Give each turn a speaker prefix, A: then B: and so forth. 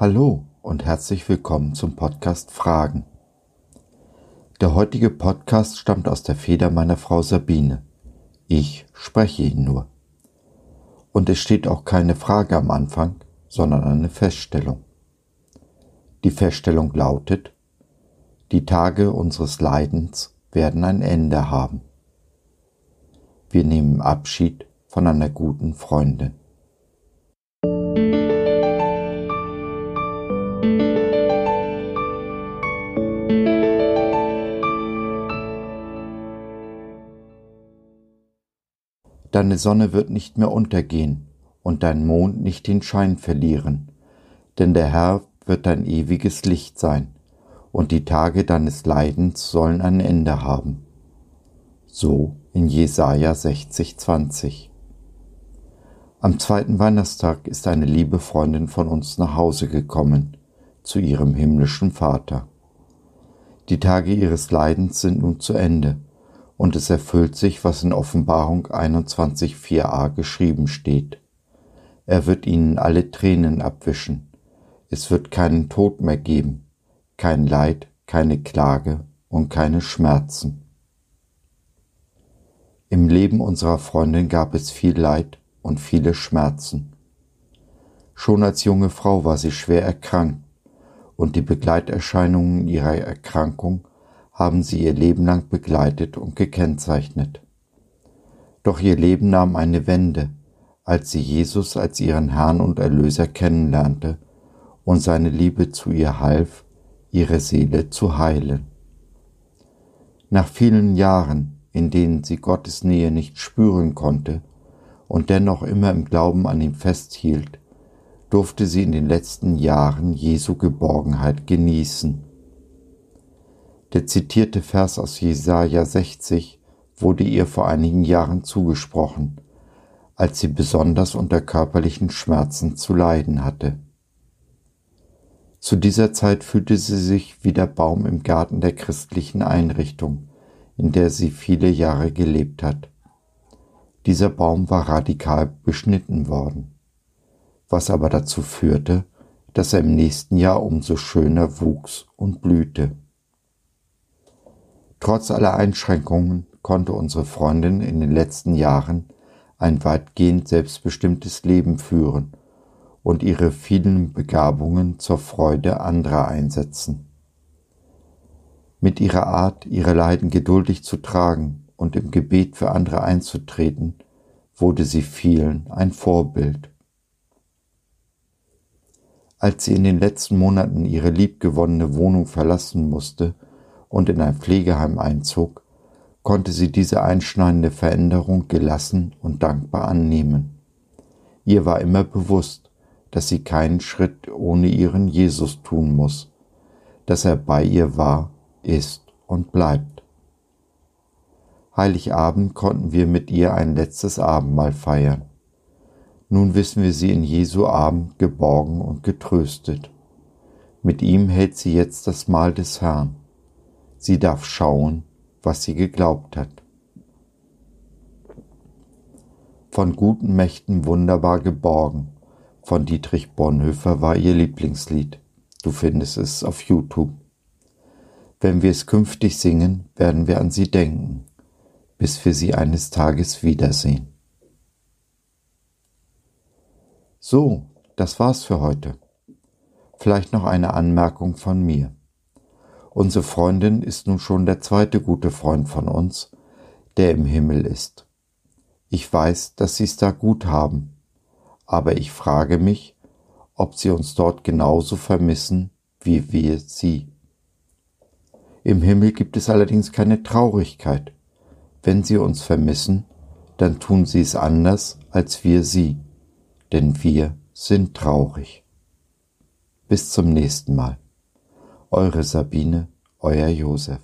A: Hallo und herzlich willkommen zum Podcast Fragen. Der heutige Podcast stammt aus der Feder meiner Frau Sabine. Ich spreche ihn nur. Und es steht auch keine Frage am Anfang, sondern eine Feststellung. Die Feststellung lautet, die Tage unseres Leidens werden ein Ende haben. Wir nehmen Abschied von einer guten Freundin. Deine Sonne wird nicht mehr untergehen und dein Mond nicht den Schein verlieren, denn der Herr wird dein ewiges Licht sein, und die Tage deines Leidens sollen ein Ende haben. So in Jesaja 60, 20. Am zweiten Weihnachtstag ist eine liebe Freundin von uns nach Hause gekommen, zu ihrem himmlischen Vater. Die Tage ihres Leidens sind nun zu Ende, und es erfüllt sich, was in Offenbarung 21.4a geschrieben steht. Er wird ihnen alle Tränen abwischen. Es wird keinen Tod mehr geben, kein Leid, keine Klage und keine Schmerzen. Im Leben unserer Freundin gab es viel Leid und viele Schmerzen. Schon als junge Frau war sie schwer erkrankt und die Begleiterscheinungen ihrer Erkrankung haben sie ihr Leben lang begleitet und gekennzeichnet. Doch ihr Leben nahm eine Wende, als sie Jesus als ihren Herrn und Erlöser kennenlernte und seine Liebe zu ihr half, ihre Seele zu heilen. Nach vielen Jahren, in denen sie Gottes Nähe nicht spüren konnte und dennoch immer im Glauben an ihn festhielt, durfte sie in den letzten Jahren Jesu Geborgenheit genießen. Der zitierte Vers aus Jesaja 60 wurde ihr vor einigen Jahren zugesprochen, als sie besonders unter körperlichen Schmerzen zu leiden hatte. Zu dieser Zeit fühlte sie sich wie der Baum im Garten der christlichen Einrichtung, in der sie viele Jahre gelebt hat. Dieser Baum war radikal beschnitten worden, was aber dazu führte, dass er im nächsten Jahr umso schöner wuchs und blühte. Trotz aller Einschränkungen konnte unsere Freundin in den letzten Jahren ein weitgehend selbstbestimmtes Leben führen und ihre vielen Begabungen zur Freude anderer einsetzen. Mit ihrer Art, ihre Leiden geduldig zu tragen und im Gebet für andere einzutreten, wurde sie vielen ein Vorbild. Als sie in den letzten Monaten ihre liebgewonnene Wohnung verlassen musste, und in ein Pflegeheim einzog, konnte sie diese einschneidende Veränderung gelassen und dankbar annehmen. Ihr war immer bewusst, dass sie keinen Schritt ohne ihren Jesus tun muss, dass er bei ihr war, ist und bleibt. Heiligabend konnten wir mit ihr ein letztes Abendmahl feiern. Nun wissen wir sie in Jesu Arm geborgen und getröstet. Mit ihm hält sie jetzt das Mahl des Herrn. Sie darf schauen, was sie geglaubt hat. Von guten Mächten wunderbar geborgen. Von Dietrich Bonhoeffer war ihr Lieblingslied. Du findest es auf YouTube. Wenn wir es künftig singen, werden wir an sie denken, bis wir sie eines Tages wiedersehen. So, das war's für heute. Vielleicht noch eine Anmerkung von mir. Unsere Freundin ist nun schon der zweite gute Freund von uns, der im Himmel ist. Ich weiß, dass sie es da gut haben, aber ich frage mich, ob sie uns dort genauso vermissen wie wir sie. Im Himmel gibt es allerdings keine Traurigkeit. Wenn sie uns vermissen, dann tun sie es anders als wir sie, denn wir sind traurig. Bis zum nächsten Mal. Eure Sabine, Euer Josef.